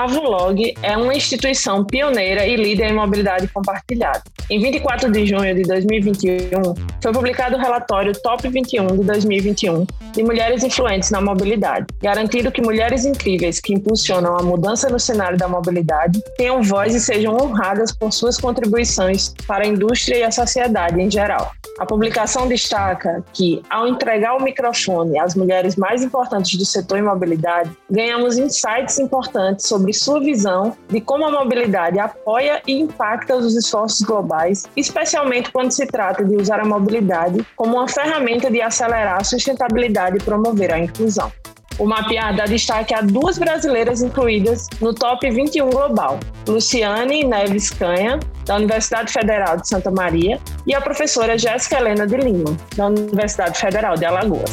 a Vulog é uma instituição pioneira e líder em mobilidade compartilhada. Em 24 de junho de 2021, foi publicado o relatório Top 21 de 2021 de mulheres influentes na mobilidade, garantindo que mulheres incríveis que impulsionam a mudança no cenário da mobilidade tenham voz e sejam honradas por suas contribuições para a indústria e a sociedade em geral. A publicação destaca que, ao entregar o microfone às mulheres mais importantes do setor em mobilidade, ganhamos insights importantes sobre sua visão de como a mobilidade apoia e impacta os esforços globais, especialmente quando se trata de usar a mobilidade como uma ferramenta de acelerar a sustentabilidade e promover a inclusão. O mapear dá destaque a duas brasileiras incluídas no top 21 global: Luciane Neves Canha, da Universidade Federal de Santa Maria, e a professora Jéssica Helena de Lima, da Universidade Federal de Alagoas.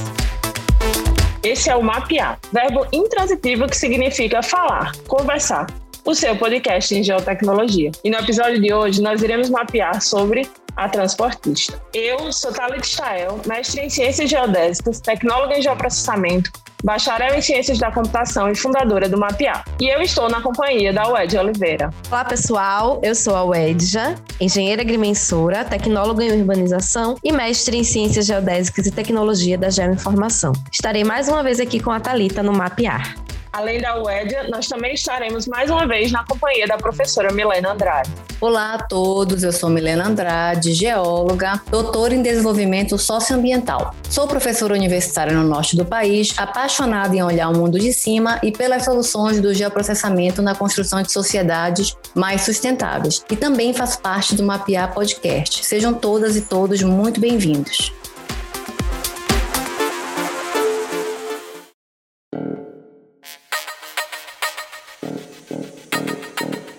Esse é o mapear, verbo intransitivo que significa falar, conversar. O seu podcast em geotecnologia. E no episódio de hoje nós iremos mapear sobre a transportista. Eu sou Thalita Stael, mestre em Ciências Geodésicas, tecnóloga em Geoprocessamento, bacharel em Ciências da Computação e fundadora do Mapear. E eu estou na companhia da Wedja Oliveira. Olá, pessoal. Eu sou a Wedja, engenheira agrimensora, tecnóloga em urbanização e mestre em Ciências Geodésicas e Tecnologia da Geoinformação. Estarei mais uma vez aqui com a Talita no Mapear. Além da UEDIA, nós também estaremos mais uma vez na companhia da professora Milena Andrade. Olá a todos, eu sou Milena Andrade, geóloga, doutora em desenvolvimento socioambiental. Sou professora universitária no norte do país, apaixonada em olhar o mundo de cima e pelas soluções do geoprocessamento na construção de sociedades mais sustentáveis. E também faço parte do Mapear Podcast. Sejam todas e todos muito bem-vindos.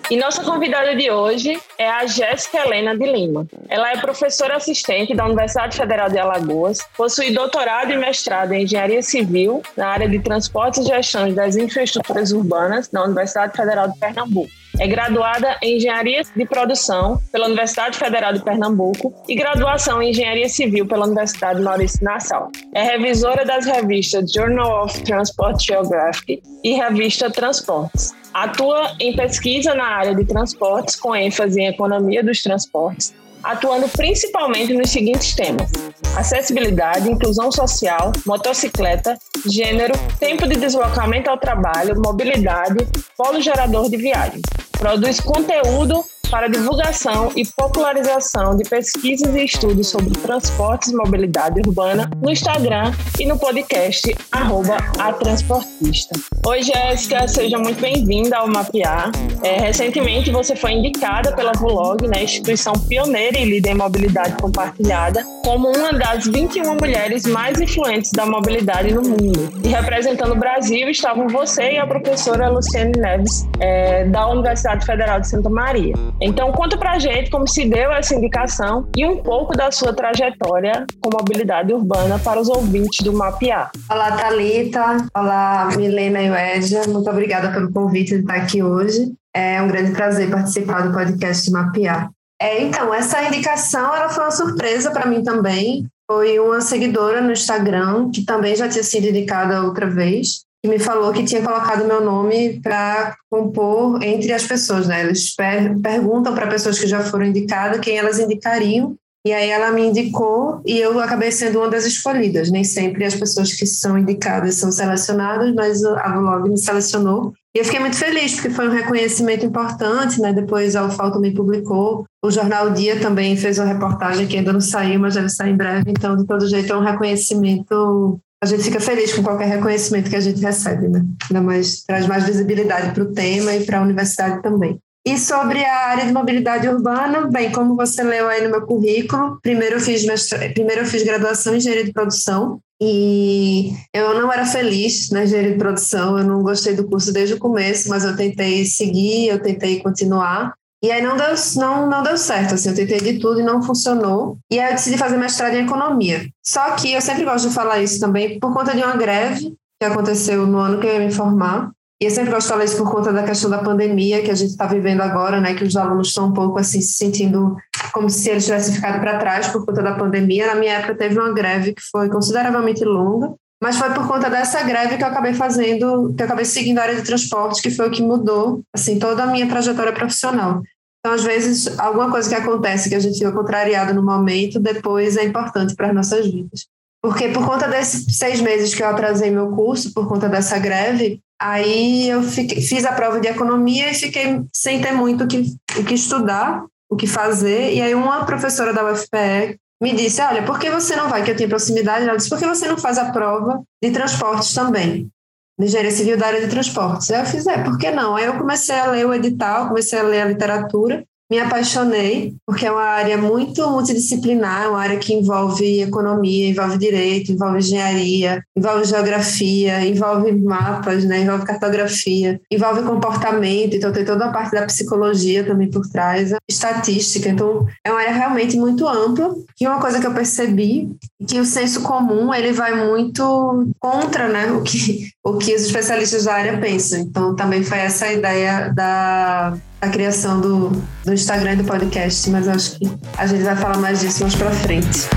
E nossa convidada de hoje é a Jéssica Helena de Lima. Ela é professora assistente da Universidade Federal de Alagoas, possui doutorado e mestrado em Engenharia Civil na área de Transportes e Gestão das Infraestruturas Urbanas na Universidade Federal de Pernambuco. É graduada em Engenharia de Produção pela Universidade Federal de Pernambuco e graduação em Engenharia Civil pela Universidade Maurício Nassau. É revisora das revistas Journal of Transport Geography e revista Transportes. Atua em pesquisa na área de transportes, com ênfase em economia dos transportes, atuando principalmente nos seguintes temas: acessibilidade, inclusão social, motocicleta, gênero, tempo de deslocamento ao trabalho, mobilidade, polo gerador de viagens. Produz conteúdo para divulgação e popularização de pesquisas e estudos sobre transportes e mobilidade urbana no Instagram e no podcast arroba a Transportista. Oi, Jéssica, seja muito bem-vinda ao Mapear. É, recentemente você foi indicada pela Vlog, né, instituição pioneira e líder em mobilidade compartilhada, como uma das 21 mulheres mais influentes da mobilidade no mundo. E representando o Brasil estavam você e a professora Luciane Neves, é, da Universidade Federal de Santa Maria. Então, conta pra gente como se deu essa indicação e um pouco da sua trajetória com mobilidade urbana para os ouvintes do Mapear. Olá, Talita. Olá, Milena e Edja. Muito obrigada pelo convite de estar aqui hoje. É um grande prazer participar do podcast Mapear. É, então, essa indicação ela foi uma surpresa para mim também. Foi uma seguidora no Instagram, que também já tinha sido indicada outra vez, que me falou que tinha colocado meu nome para compor entre as pessoas, né? Eles per perguntam para pessoas que já foram indicadas quem elas indicariam, e aí ela me indicou e eu acabei sendo uma das escolhidas. Nem sempre as pessoas que são indicadas são selecionadas, mas a Vlog me selecionou. E eu fiquei muito feliz, porque foi um reconhecimento importante, né? Depois a UFAL também publicou. O Jornal Dia também fez uma reportagem que ainda não saiu, mas deve sair em breve. Então, de todo jeito, é um reconhecimento a gente fica feliz com qualquer reconhecimento que a gente recebe, né? Ainda mais, traz mais visibilidade para o tema e para a universidade também. E sobre a área de mobilidade urbana, bem, como você leu aí no meu currículo, primeiro eu fiz, mestra... primeiro eu fiz graduação em engenharia de produção e eu não era feliz na engenharia de produção, eu não gostei do curso desde o começo, mas eu tentei seguir, eu tentei continuar. E aí não deu, não, não deu certo, assim, eu tentei de tudo e não funcionou. E aí eu decidi fazer mestrado em economia. Só que eu sempre gosto de falar isso também por conta de uma greve que aconteceu no ano que eu ia me formar. E eu sempre gosto de falar isso por conta da questão da pandemia que a gente está vivendo agora, né? Que os alunos estão um pouco assim se sentindo como se eles tivessem ficado para trás por conta da pandemia. Na minha época teve uma greve que foi consideravelmente longa mas foi por conta dessa greve que eu acabei fazendo, que eu acabei seguindo a área de transporte, que foi o que mudou, assim, toda a minha trajetória profissional. Então, às vezes, alguma coisa que acontece que a gente fica contrariado no momento, depois é importante para as nossas vidas. Porque por conta desses seis meses que eu atrasei meu curso, por conta dessa greve, aí eu fiquei, fiz a prova de economia e fiquei sem ter muito o que, o que estudar, o que fazer. E aí uma professora da UFPE me disse, olha, por que você não vai, que eu tinha proximidade, ela disse, por que você não faz a prova de transportes também? De engenharia civil da área de transportes. Aí eu fiz, é, por que não? Aí eu comecei a ler o edital, comecei a ler a literatura, me apaixonei, porque é uma área muito multidisciplinar, uma área que envolve economia, envolve direito, envolve engenharia, envolve geografia, envolve mapas, né, envolve cartografia, envolve comportamento, então tem toda a parte da psicologia também por trás, estatística, então é uma área realmente muito ampla. E uma coisa que eu percebi que o senso comum ele vai muito contra, né, o que o que os especialistas da área pensam. Então também foi essa a ideia da a criação do, do Instagram e do podcast, mas acho que a gente vai falar mais disso mais para frente.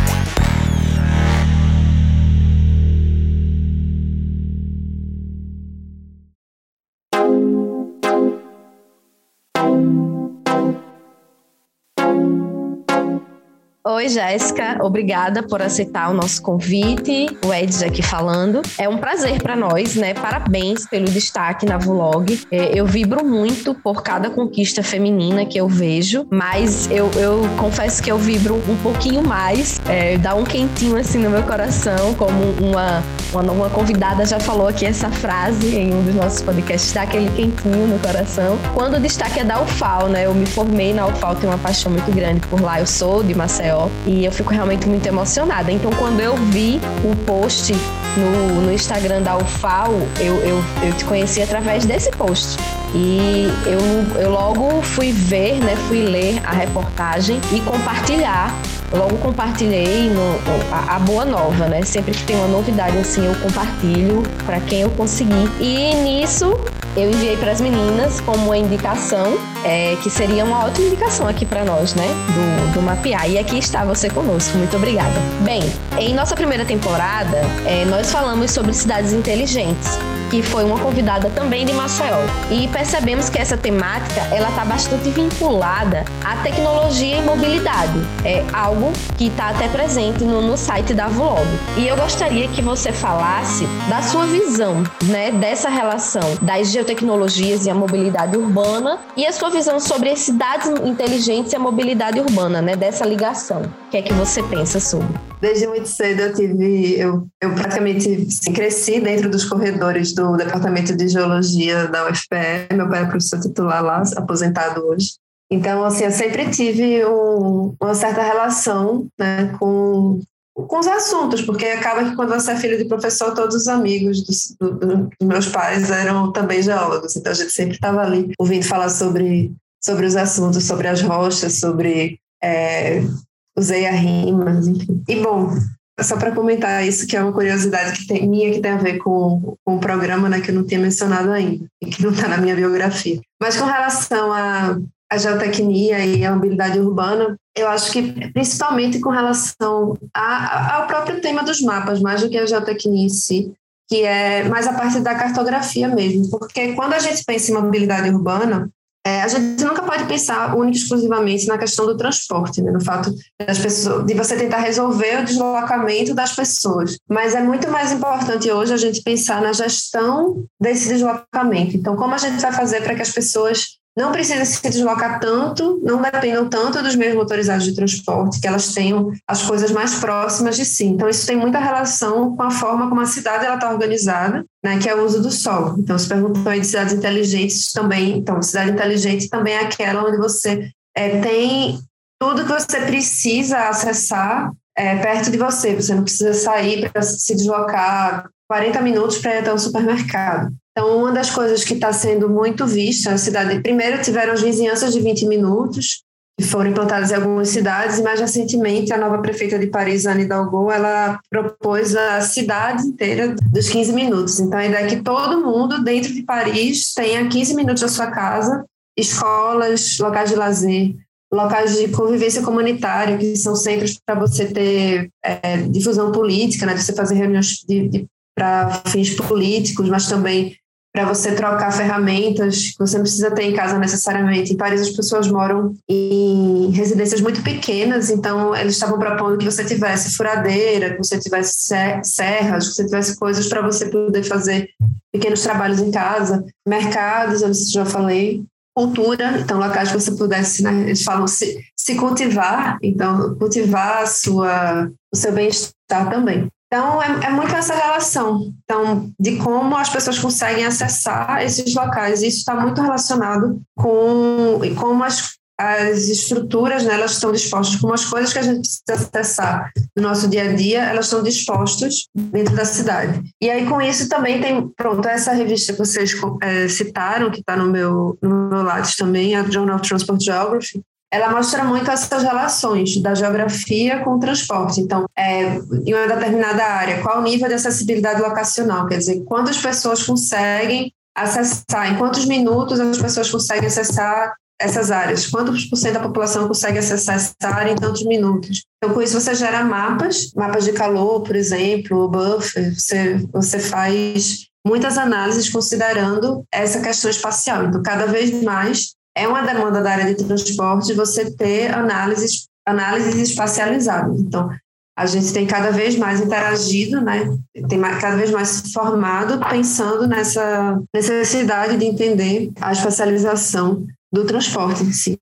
Oi, Jéssica. Obrigada por aceitar o nosso convite. O Ed aqui falando. É um prazer para nós, né? Parabéns pelo destaque na Vlog. É, eu vibro muito por cada conquista feminina que eu vejo, mas eu, eu confesso que eu vibro um pouquinho mais. É, dá um quentinho assim no meu coração, como uma, uma, uma convidada já falou aqui essa frase em um dos nossos podcasts, dá aquele quentinho no coração. Quando o destaque é da UFAL, né? Eu me formei na UFAL, tenho uma paixão muito grande por lá. Eu sou de Maceió e eu fico realmente muito emocionada. Então, quando eu vi o post no, no Instagram da UFAO, eu, eu, eu te conheci através desse post. E eu, eu logo fui ver, né, fui ler a reportagem e compartilhar logo compartilhei no, a, a, boa nova, né? Sempre que tem uma novidade assim, eu compartilho para quem eu conseguir. E nisso eu enviei para as meninas como uma indicação, é, que seria uma ótima indicação aqui para nós, né? Do, do Mapear. E aqui está você conosco. Muito obrigada. Bem, em nossa primeira temporada, é, nós falamos sobre cidades inteligentes que foi uma convidada também de Maceió. E percebemos que essa temática ela está bastante vinculada à tecnologia e mobilidade. É algo que está até presente no, no site da Vlog. E eu gostaria que você falasse da sua visão, né, dessa relação das geotecnologias e a mobilidade urbana e a sua visão sobre cidades inteligentes e a mobilidade urbana, né, dessa ligação. O que é que você pensa sobre? Desde muito cedo eu tive, eu, eu praticamente assim, cresci dentro dos corredores do Departamento de Geologia da UFPE. Meu pai é professor titular lá, aposentado hoje. Então, assim, eu sempre tive um, uma certa relação né, com, com os assuntos, porque acaba que quando você é filho de professor, todos os amigos dos, do, dos meus pais eram também geólogos. Então, a gente sempre estava ali ouvindo falar sobre, sobre os assuntos, sobre as rochas, sobre é, usei a rimas, enfim. E bom, só para comentar isso, que é uma curiosidade que tem, minha que tem a ver com, com o programa, né, que eu não tinha mencionado ainda, e que não está na minha biografia. Mas com relação à, à geotecnia e à mobilidade urbana, eu acho que principalmente com relação a, ao próprio tema dos mapas, mais do que a geotecnia em si, que é mais a parte da cartografia mesmo, porque quando a gente pensa em mobilidade urbana, é, a gente nunca pode pensar única e exclusivamente na questão do transporte, né? no fato das pessoas, de você tentar resolver o deslocamento das pessoas. Mas é muito mais importante hoje a gente pensar na gestão desse deslocamento. Então, como a gente vai fazer para que as pessoas não precisam se deslocar tanto, não dependam tanto dos meios motorizados de transporte, que elas tenham as coisas mais próximas de si. Então, isso tem muita relação com a forma como a cidade está organizada, né, que é o uso do solo. Então, se perguntam aí de cidades inteligentes também. Então, cidade inteligente também é aquela onde você é, tem tudo que você precisa acessar é, perto de você. Você não precisa sair para se deslocar 40 minutos para ir até o supermercado. Então, uma das coisas que está sendo muito vista na cidade, primeiro tiveram as vizinhanças de 20 minutos, que foram implantadas em algumas cidades, e mais recentemente a nova prefeita de Paris, Anne Hidalgo, ela propôs a cidade inteira dos 15 minutos. Então, a ideia é que todo mundo dentro de Paris tenha 15 minutos da sua casa, escolas, locais de lazer, locais de convivência comunitária, que são centros para você ter é, difusão política, né, de você fazer reuniões de, de para fins políticos, mas também para você trocar ferramentas que você não precisa ter em casa necessariamente. Em Paris, as pessoas moram em residências muito pequenas, então eles estavam propondo que você tivesse furadeira, que você tivesse serras, que você tivesse coisas para você poder fazer pequenos trabalhos em casa, mercados, eu já falei, cultura, então locais que você pudesse, né, eles falam se, se cultivar, então cultivar sua, o seu bem-estar também. Então, é, é, muito essa relação então, de como as pessoas conseguem acessar esses locais. Isso está muito relacionado com como as, as estruturas né, elas estão dispostas, como as coisas que a gente precisa acessar no nosso dia a dia, elas estão dispostas dentro da cidade. E aí, com isso, também tem, pronto, essa revista que vocês é, citaram, que está no meu, no meu lado também, a Journal of Transport Geography, ela mostra muito essas relações da geografia com o transporte. Então, é, em uma determinada área, qual o nível de acessibilidade locacional? Quer dizer, quantas pessoas conseguem acessar, em quantos minutos as pessoas conseguem acessar essas áreas? Quantos por cento da população consegue acessar essa área em tantos minutos? Então, com isso, você gera mapas, mapas de calor, por exemplo, o buffer, você, você faz muitas análises considerando essa questão espacial. Então, cada vez mais é uma demanda da área de transporte você ter análises, análises espacializadas. Então, a gente tem cada vez mais interagido, né? tem cada vez mais formado pensando nessa necessidade de entender a espacialização do transporte em si.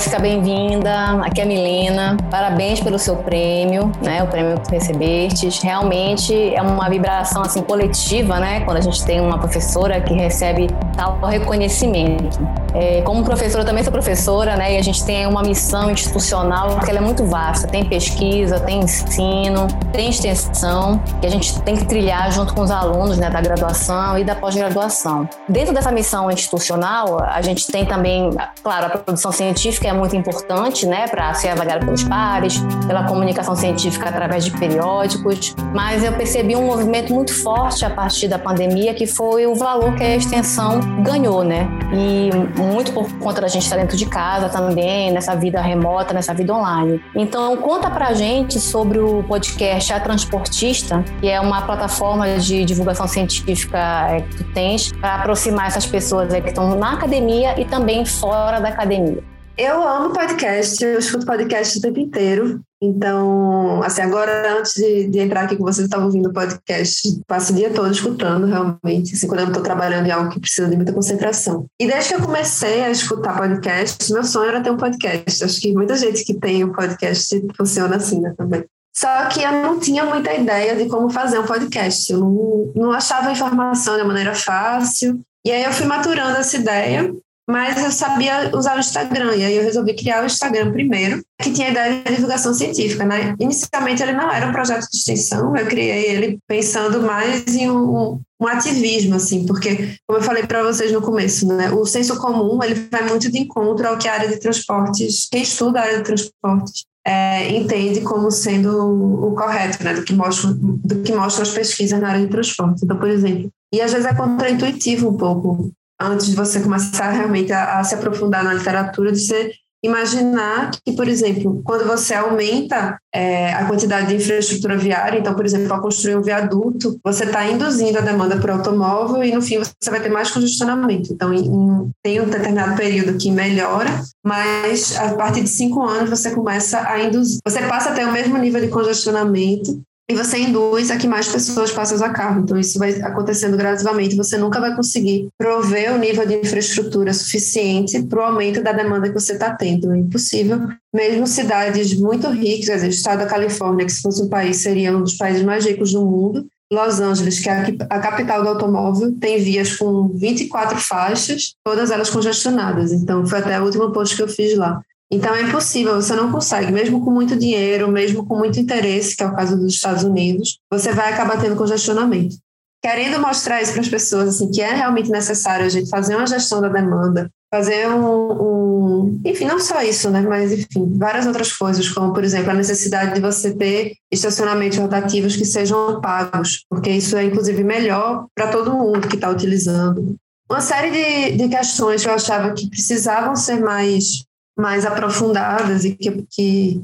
Jéssica, bem-vinda. Aqui é a Milena. Parabéns pelo seu prêmio, né? O prêmio que recebeste. Realmente é uma vibração assim coletiva, né? Quando a gente tem uma professora que recebe tal reconhecimento. É, como professora, também sou professora, né? E a gente tem uma missão institucional que é muito vasta. Tem pesquisa, tem ensino, tem extensão, que a gente tem que trilhar junto com os alunos né, da graduação e da pós-graduação. Dentro dessa missão institucional, a gente tem também, claro, a produção científica é muito importante, né, para ser avaliada pelos pares, pela comunicação científica através de periódicos, mas eu percebi um movimento muito forte a partir da pandemia, que foi o valor que a extensão ganhou, né? E muito por conta da gente estar dentro de casa também, nessa vida remota, nessa vida online. Então, conta pra gente sobre o podcast A Transportista, que é uma plataforma de divulgação científica é, que tu tens para aproximar essas pessoas que estão na academia e também fora da academia. Eu amo podcast, eu escuto podcast o tempo inteiro. Então, assim, agora antes de, de entrar aqui com vocês, eu estava ouvindo podcast, passo o dia todo escutando, realmente, assim, quando eu estou trabalhando em algo que precisa de muita concentração. E desde que eu comecei a escutar podcast, meu sonho era ter um podcast. Acho que muita gente que tem um podcast funciona assim, né, também. Só que eu não tinha muita ideia de como fazer um podcast. Eu não, não achava informação de maneira fácil. E aí eu fui maturando essa ideia mas eu sabia usar o Instagram, e aí eu resolvi criar o Instagram primeiro, que tinha a ideia de divulgação científica, né? Inicialmente ele não era um projeto de extensão, eu criei ele pensando mais em um, um ativismo, assim, porque, como eu falei para vocês no começo, né, o senso comum ele vai muito de encontro ao que a área de transportes, quem estuda a área de transportes, é, entende como sendo o correto, né, do que mostram do que mostram as pesquisas na área de transporte. Então, por exemplo, e às vezes é contraintuitivo um pouco antes de você começar realmente a, a se aprofundar na literatura, de você imaginar que, por exemplo, quando você aumenta é, a quantidade de infraestrutura viária, então, por exemplo, ao construir um viaduto, você está induzindo a demanda por automóvel e, no fim, você vai ter mais congestionamento. Então, em, tem um determinado período que melhora, mas a partir de cinco anos você começa a induzir, você passa a ter o mesmo nível de congestionamento e você induz a que mais pessoas passem a usar carro. Então, isso vai acontecendo gradativamente. Você nunca vai conseguir prover o nível de infraestrutura suficiente para o aumento da demanda que você está tendo. É impossível. Mesmo cidades muito ricas, o estado da Califórnia, que se fosse um país, seria um dos países mais ricos do mundo, Los Angeles, que é a capital do automóvel, tem vias com 24 faixas, todas elas congestionadas. Então, foi até o último post que eu fiz lá. Então é impossível, você não consegue, mesmo com muito dinheiro, mesmo com muito interesse, que é o caso dos Estados Unidos, você vai acabar tendo congestionamento. Querendo mostrar isso para as pessoas, assim, que é realmente necessário a gente fazer uma gestão da demanda, fazer um, um, enfim, não só isso, né, mas enfim, várias outras coisas, como por exemplo a necessidade de você ter estacionamentos rotativos que sejam pagos, porque isso é inclusive melhor para todo mundo que está utilizando uma série de, de questões que eu achava que precisavam ser mais, mais aprofundadas e que, que,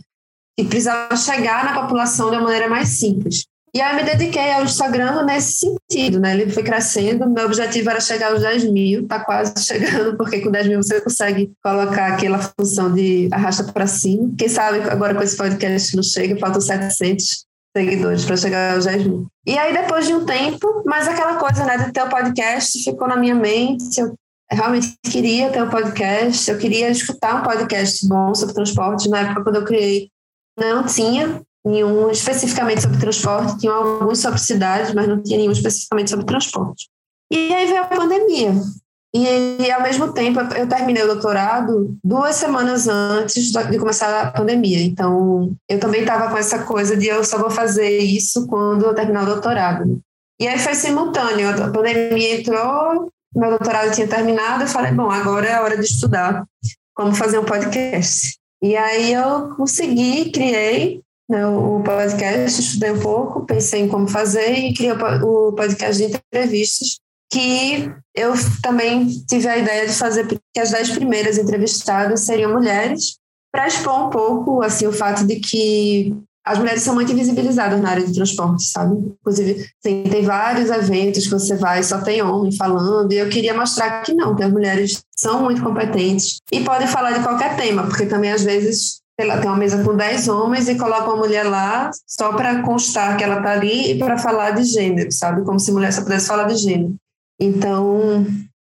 que precisavam chegar na população de uma maneira mais simples. E aí me dediquei ao Instagram nesse sentido, né? Ele foi crescendo, meu objetivo era chegar aos 10 mil, tá quase chegando, porque com 10 mil você consegue colocar aquela função de arrasta para cima. Quem sabe agora com esse podcast não chega, faltam 700 seguidores para chegar aos 10 mil. E aí depois de um tempo, mas aquela coisa, né, de ter o podcast ficou na minha mente, eu realmente queria ter um podcast, eu queria escutar um podcast bom sobre transporte. Na época, quando eu criei, não tinha, nenhum especificamente sobre transporte, tinha alguns sobre cidades, mas não tinha nenhum especificamente sobre transporte. E aí veio a pandemia. E, e, ao mesmo tempo, eu terminei o doutorado duas semanas antes de começar a pandemia. Então, eu também estava com essa coisa de eu só vou fazer isso quando eu terminar o doutorado. E aí foi simultâneo. A pandemia entrou, meu doutorado tinha terminado, eu falei, bom, agora é a hora de estudar como fazer um podcast. E aí eu consegui, criei, né, o podcast, estudei um pouco, pensei em como fazer e criei o podcast de entrevistas, que eu também tive a ideia de fazer que as dez primeiras entrevistadas seriam mulheres, para expor um pouco assim o fato de que as mulheres são muito invisibilizadas na área de transporte, sabe? Inclusive, tem, tem vários eventos que você vai só tem homem falando, e eu queria mostrar que não, que as mulheres são muito competentes e podem falar de qualquer tema, porque também às vezes sei lá, tem uma mesa com 10 homens e coloca uma mulher lá só para constar que ela está ali e para falar de gênero, sabe? Como se mulher só pudesse falar de gênero. Então,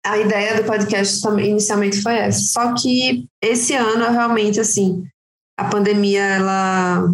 a ideia do podcast também inicialmente foi essa. Só que esse ano, realmente, assim, a pandemia, ela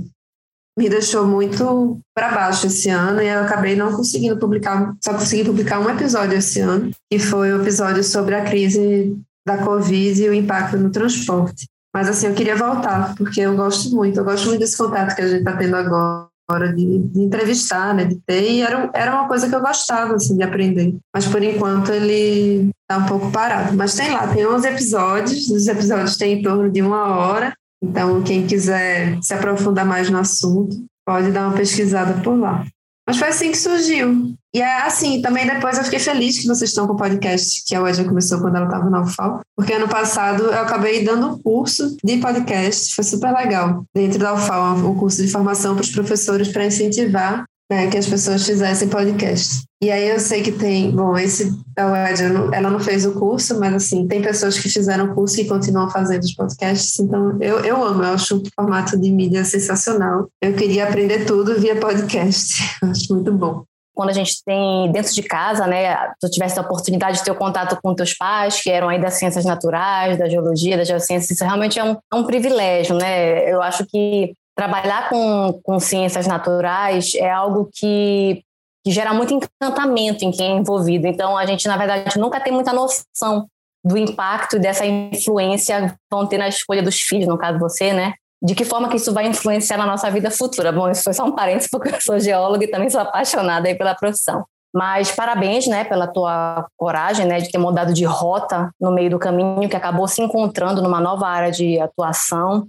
me deixou muito para baixo esse ano e eu acabei não conseguindo publicar, só consegui publicar um episódio esse ano, que foi o episódio sobre a crise da Covid e o impacto no transporte. Mas assim, eu queria voltar, porque eu gosto muito, eu gosto muito desse contato que a gente está tendo agora, de, de, entrevistar, né, de ter, e era, era uma coisa que eu gostava, assim, de aprender. Mas por enquanto ele está um pouco parado. Mas tem lá, tem 11 episódios, os episódios têm em torno de uma hora, então quem quiser se aprofundar mais no assunto, pode dar uma pesquisada por lá. Mas foi assim que surgiu. E é assim, também depois eu fiquei feliz que vocês estão com o podcast, que a Wedja começou quando ela estava na UFAL, porque ano passado eu acabei dando um curso de podcast, foi super legal, dentro da UFAL, um curso de formação para os professores para incentivar né, que as pessoas fizessem podcast. E aí eu sei que tem, bom, esse da Wedja, ela não fez o curso, mas assim, tem pessoas que fizeram o curso e continuam fazendo os podcasts, então eu, eu amo, eu acho o formato de mídia sensacional. Eu queria aprender tudo via podcast, acho muito bom quando a gente tem dentro de casa, né, tu tivesse a oportunidade de ter o contato com teus pais, que eram aí das ciências naturais, da geologia, da geociência, isso realmente é um, é um privilégio, né? Eu acho que trabalhar com, com ciências naturais é algo que, que gera muito encantamento em quem é envolvido. Então, a gente, na verdade, nunca tem muita noção do impacto dessa influência vão ter na escolha dos filhos, no caso você, né? De que forma que isso vai influenciar na nossa vida futura? Bom, isso foi só um parênteses, porque eu sou geóloga e também sou apaixonada aí pela profissão. Mas parabéns, né, pela tua coragem, né, de ter mudado de rota no meio do caminho, que acabou se encontrando numa nova área de atuação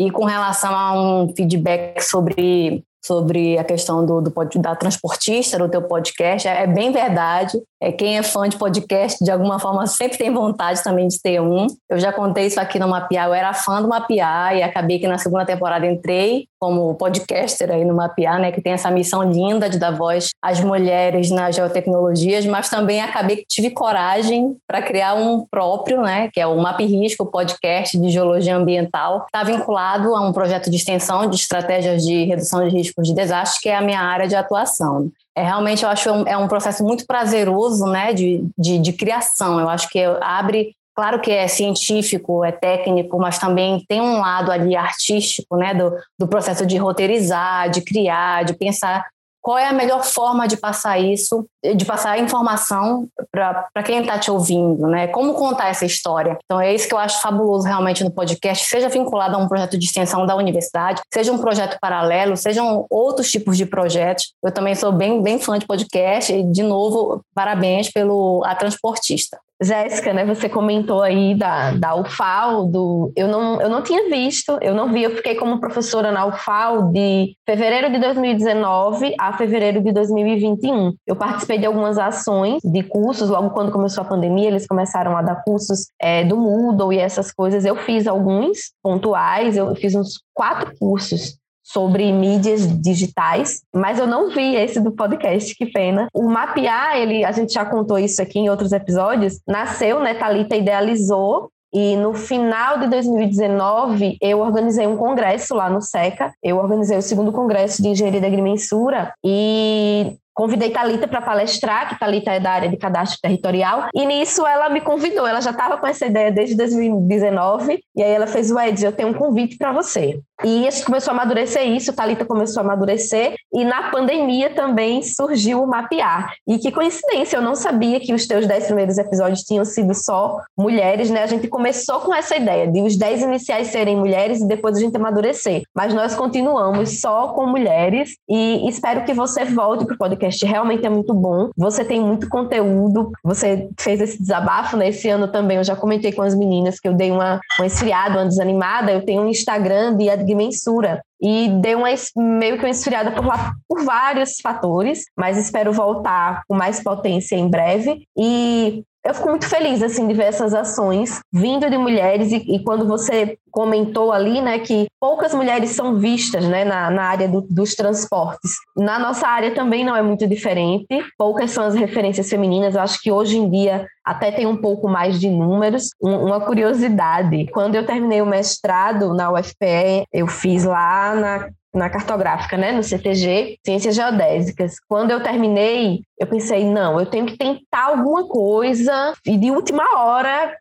e com relação a um feedback sobre sobre a questão do, do, da transportista no teu podcast. É, é bem verdade. É, quem é fã de podcast, de alguma forma, sempre tem vontade também de ter um. Eu já contei isso aqui no Mapear. Eu era fã do Mapear e acabei que na segunda temporada entrei como podcaster aí no Mapear, né, que tem essa missão linda de dar voz às mulheres nas geotecnologias, mas também acabei que tive coragem para criar um próprio, né, que é o Map Risco, podcast de geologia ambiental. Está vinculado a um projeto de extensão de estratégias de redução de riscos de desastre, que é a minha área de atuação. É realmente, eu acho, um, é um processo muito prazeroso, né, de, de, de criação. Eu acho que abre Claro que é científico, é técnico, mas também tem um lado ali artístico, né, do, do processo de roteirizar, de criar, de pensar qual é a melhor forma de passar isso, de passar a informação para quem está te ouvindo, né? Como contar essa história. Então é isso que eu acho fabuloso realmente no podcast, seja vinculado a um projeto de extensão da universidade, seja um projeto paralelo, sejam outros tipos de projetos. Eu também sou bem, bem fã de podcast e, de novo, parabéns pelo A Transportista. Jéssica, né, você comentou aí da, da UFAL, do, eu, não, eu não tinha visto, eu não vi, eu fiquei como professora na UFAL de fevereiro de 2019 a fevereiro de 2021. Eu participei de algumas ações de cursos, logo quando começou a pandemia, eles começaram a dar cursos é, do Moodle e essas coisas. Eu fiz alguns pontuais, eu fiz uns quatro cursos sobre mídias digitais, mas eu não vi esse do podcast, que pena. O Mapear, ele, a gente já contou isso aqui em outros episódios, nasceu, né, Thalita idealizou e no final de 2019, eu organizei um congresso lá no SECA. Eu organizei o segundo congresso de engenharia da agrimensura e Convidei Talita para palestrar, que Talita é da área de cadastro territorial, e nisso ela me convidou. Ela já estava com essa ideia desde 2019, e aí ela fez o Ed, eu tenho um convite para você. E gente começou a amadurecer isso, Talita começou a amadurecer, e na pandemia também surgiu o mapear. E que coincidência, eu não sabia que os teus dez primeiros episódios tinham sido só mulheres, né? A gente começou com essa ideia de os dez iniciais serem mulheres e depois a gente amadurecer. Mas nós continuamos só com mulheres e espero que você volte para o podcast podcast realmente é muito bom. Você tem muito conteúdo, você fez esse desabafo, né? Esse ano também eu já comentei com as meninas que eu dei uma, uma esfriada, uma desanimada. Eu tenho um Instagram de Admensura, e dei uma meio que uma esfriada por lá por vários fatores, mas espero voltar com mais potência em breve. E eu fico muito feliz assim de ver essas ações vindo de mulheres e, e, quando você comentou ali, né, que poucas mulheres são vistas, né, na, na área do, dos transportes. Na nossa área também não é muito diferente. Poucas são as referências femininas. Acho que hoje em dia até tem um pouco mais de números. Um, uma curiosidade: quando eu terminei o mestrado na UFPE, eu fiz lá na na cartográfica, né, no CTG, Ciências Geodésicas. Quando eu terminei, eu pensei, não, eu tenho que tentar alguma coisa. E de última hora,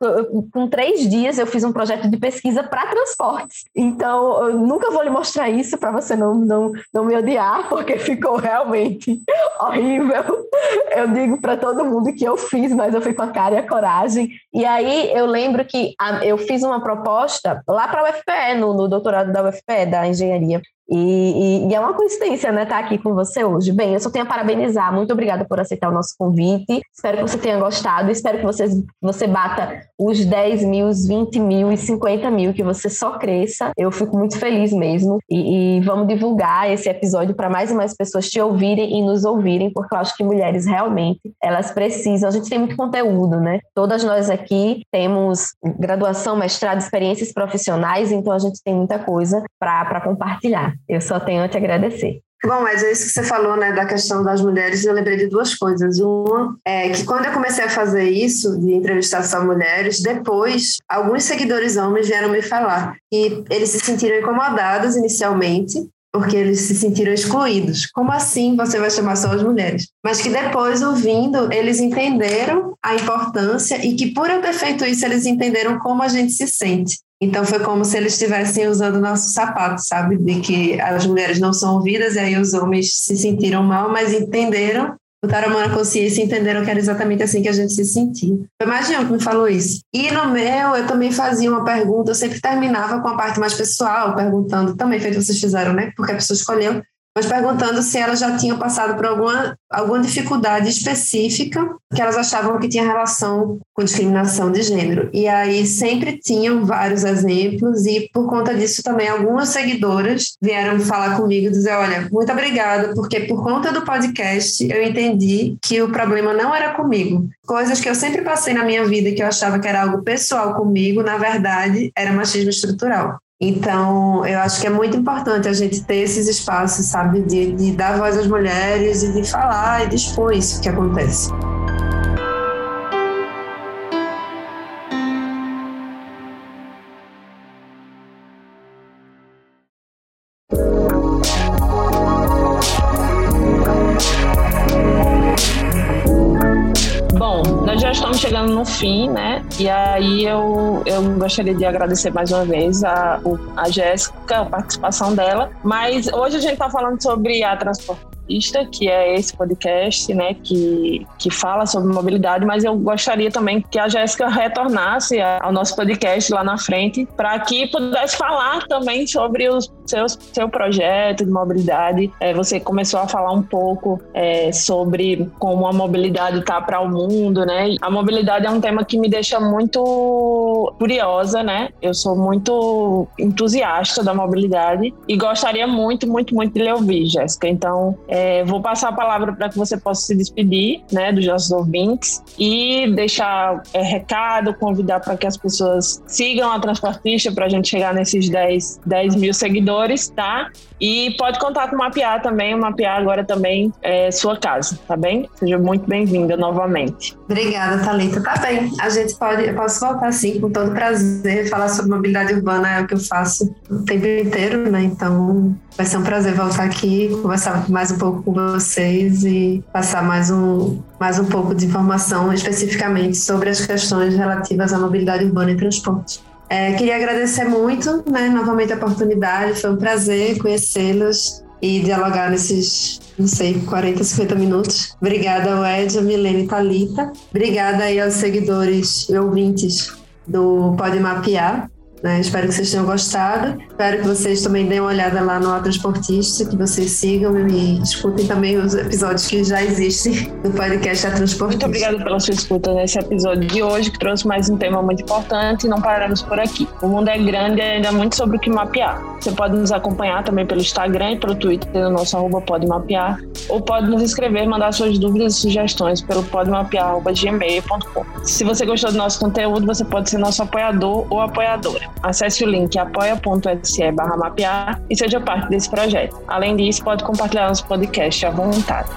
com três dias, eu fiz um projeto de pesquisa para transportes. Então, eu nunca vou lhe mostrar isso para você não, não, não me odiar, porque ficou realmente horrível. Eu digo para todo mundo que eu fiz, mas eu fui com a cara e a coragem. E aí, eu lembro que eu fiz uma proposta lá para a UFPE, no, no doutorado da UFPE, da engenharia. E, e, e, é uma coincidência, né, estar tá aqui com você hoje. Bem, eu só tenho a parabenizar. Muito obrigada por aceitar o nosso convite. Espero que você tenha gostado. Espero que você, você bata os 10 mil, os 20 mil e 50 mil, que você só cresça. Eu fico muito feliz mesmo. E, e vamos divulgar esse episódio para mais e mais pessoas te ouvirem e nos ouvirem, porque eu acho que mulheres realmente, elas precisam. A gente tem muito conteúdo, né? Todas nós aqui temos graduação, mestrado, experiências profissionais, então a gente tem muita coisa para compartilhar. Eu só tenho a te agradecer. Bom, mas é isso que você falou, né, da questão das mulheres, eu lembrei de duas coisas. Uma é que quando eu comecei a fazer isso, de entrevistar só mulheres, depois, alguns seguidores homens vieram me falar que eles se sentiram incomodados inicialmente, porque eles se sentiram excluídos. Como assim você vai chamar só as mulheres? Mas que depois, ouvindo, eles entenderam a importância e que por eu ter feito isso, eles entenderam como a gente se sente. Então foi como se eles estivessem usando nosso sapato, sabe? De que as mulheres não são ouvidas e aí os homens se sentiram mal, mas entenderam, botaram a mão na consciência e entenderam que era exatamente assim que a gente se sentia. Foi mais de um que me falou isso. E no meu, eu também fazia uma pergunta, eu sempre terminava com a parte mais pessoal, perguntando, também feito vocês fizeram, né? Porque a pessoa escolheu, mas perguntando se elas já tinham passado por alguma, alguma dificuldade específica que elas achavam que tinha relação com discriminação de gênero. E aí sempre tinham vários exemplos, e por conta disso também algumas seguidoras vieram falar comigo e dizer: Olha, muito obrigada, porque por conta do podcast eu entendi que o problema não era comigo. Coisas que eu sempre passei na minha vida que eu achava que era algo pessoal comigo, na verdade, era machismo estrutural. Então, eu acho que é muito importante a gente ter esses espaços, sabe, de, de dar voz às mulheres e de falar e de expor isso que acontece. Chegando no fim, né? E aí eu, eu gostaria de agradecer mais uma vez a, a Jéssica, a participação dela. Mas hoje a gente está falando sobre a transporte que é esse podcast, né, que, que fala sobre mobilidade, mas eu gostaria também que a Jéssica retornasse ao nosso podcast lá na frente, para que pudesse falar também sobre os seu, seu projeto de mobilidade. É, você começou a falar um pouco é, sobre como a mobilidade está para o mundo, né? A mobilidade é um tema que me deixa muito curiosa, né? Eu sou muito entusiasta da mobilidade e gostaria muito, muito, muito de lhe ouvir, Jéssica. Então, é, vou passar a palavra para que você possa se despedir, né, dos nossos ouvintes e deixar é, recado, convidar para que as pessoas sigam a Transportista para a gente chegar nesses 10, 10 mil seguidores, tá? E pode contar com o Mapear também, o Mapear agora também é sua casa, tá bem? Seja muito bem-vinda novamente. Obrigada, Thalita. Tá bem, a gente pode, eu posso voltar sim, com todo prazer, falar sobre mobilidade urbana é o que eu faço o tempo inteiro, né? Então vai ser um prazer voltar aqui, conversar mais um pouco com vocês e passar mais um, mais um pouco de informação especificamente sobre as questões relativas à mobilidade urbana e transporte. É, queria agradecer muito, né, novamente a oportunidade, foi um prazer conhecê-los e dialogar nesses, não sei, 40, 50 minutos. Obrigada, Ed, Milene e Thalita. Obrigada aí aos seguidores e ouvintes do Pode Mapear. Né? Espero que vocês tenham gostado. Espero que vocês também deem uma olhada lá no Transportista, que vocês sigam e escutem também os episódios que já existem do podcast A Transportista. Muito obrigada pela sua escuta nesse episódio de hoje, que trouxe mais um tema muito importante e não pararemos por aqui. O mundo é grande e ainda muito sobre o que mapear. Você pode nos acompanhar também pelo Instagram e pelo Twitter, no nosso arroba ou pode nos escrever, mandar suas dúvidas e sugestões pelo podemapear.gmail.com. Se você gostou do nosso conteúdo, você pode ser nosso apoiador ou apoiadora. Acesse o link apoia.se barra mapear e seja parte desse projeto. Além disso, pode compartilhar nosso podcast à vontade.